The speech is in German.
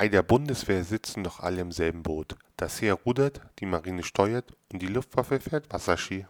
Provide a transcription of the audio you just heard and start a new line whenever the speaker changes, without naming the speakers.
Bei der Bundeswehr sitzen doch alle im selben Boot. Das Heer rudert, die Marine steuert und die Luftwaffe fährt Wasserski.